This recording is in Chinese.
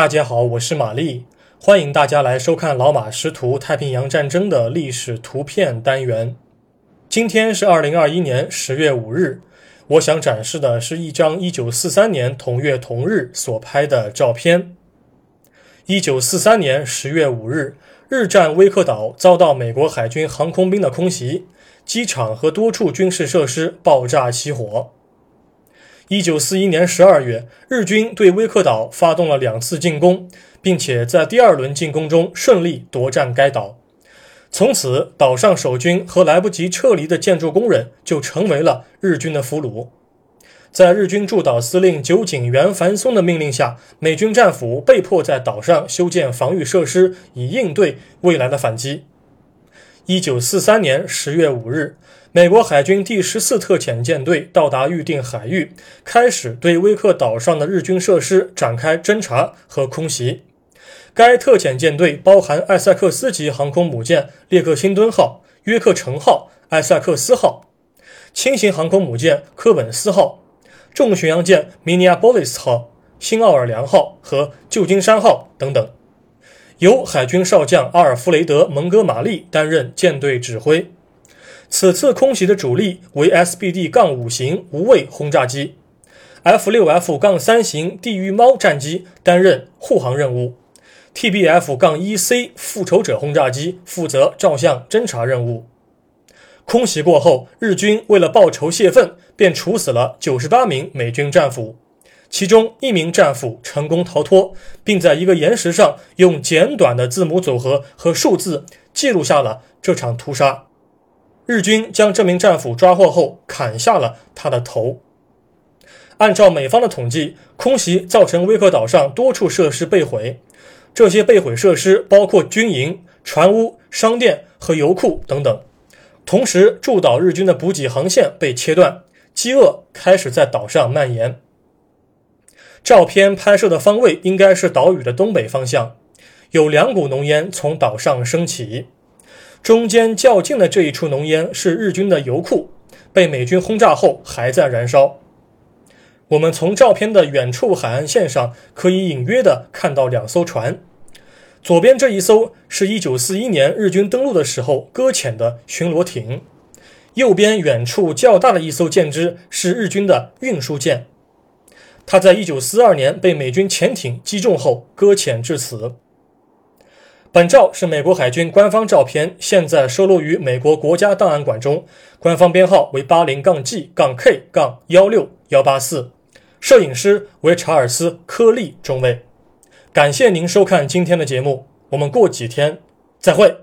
大家好，我是玛丽，欢迎大家来收看老马识图太平洋战争的历史图片单元。今天是二零二一年十月五日，我想展示的是一张一九四三年同月同日所拍的照片。一九四三年十月五日，日战威克岛遭到美国海军航空兵的空袭，机场和多处军事设施爆炸起火。一九四一年十二月，日军对威克岛发动了两次进攻，并且在第二轮进攻中顺利夺占该岛。从此，岛上守军和来不及撤离的建筑工人就成为了日军的俘虏。在日军驻岛司令酒井原繁松的命令下，美军战俘被迫在岛上修建防御设施，以应对未来的反击。一九四三年十月五日。美国海军第十四特遣舰队到达预定海域，开始对威克岛上的日军设施展开侦察和空袭。该特遣舰队包含艾塞克斯级航空母舰“列克星敦号”、“约克城号”、“艾塞克斯号”，轻型航空母舰“科本斯号”、重巡洋舰“米尼亚波利斯号”、“新奥尔良号”和“旧金山号”等等。由海军少将阿尔弗雷德·蒙哥马利担任舰队指挥。此次空袭的主力为 SBD-5 型无畏轰炸机，F-6F-3 型地狱猫战机担任护航任务，TBF-1C 复仇者轰炸机负责照相侦察任务。空袭过后，日军为了报仇泄愤，便处死了98名美军战俘，其中一名战俘成功逃脱，并在一个岩石上用简短的字母组合和数字记录下了这场屠杀。日军将这名战俘抓获后，砍下了他的头。按照美方的统计，空袭造成威克岛上多处设施被毁，这些被毁设施包括军营、船坞、商店和油库等等。同时，驻岛日军的补给航线被切断，饥饿开始在岛上蔓延。照片拍摄的方位应该是岛屿的东北方向，有两股浓烟从岛上升起。中间较近的这一处浓烟是日军的油库，被美军轰炸后还在燃烧。我们从照片的远处海岸线上可以隐约的看到两艘船，左边这一艘是一九四一年日军登陆的时候搁浅的巡逻艇，右边远处较大的一艘舰只是日军的运输舰，他在一九四二年被美军潜艇击中后搁浅至此。本照是美国海军官方照片，现在收录于美国国家档案馆中，官方编号为八零杠 G 杠 K 杠幺六幺八四，摄影师为查尔斯·科利中尉。感谢您收看今天的节目，我们过几天再会。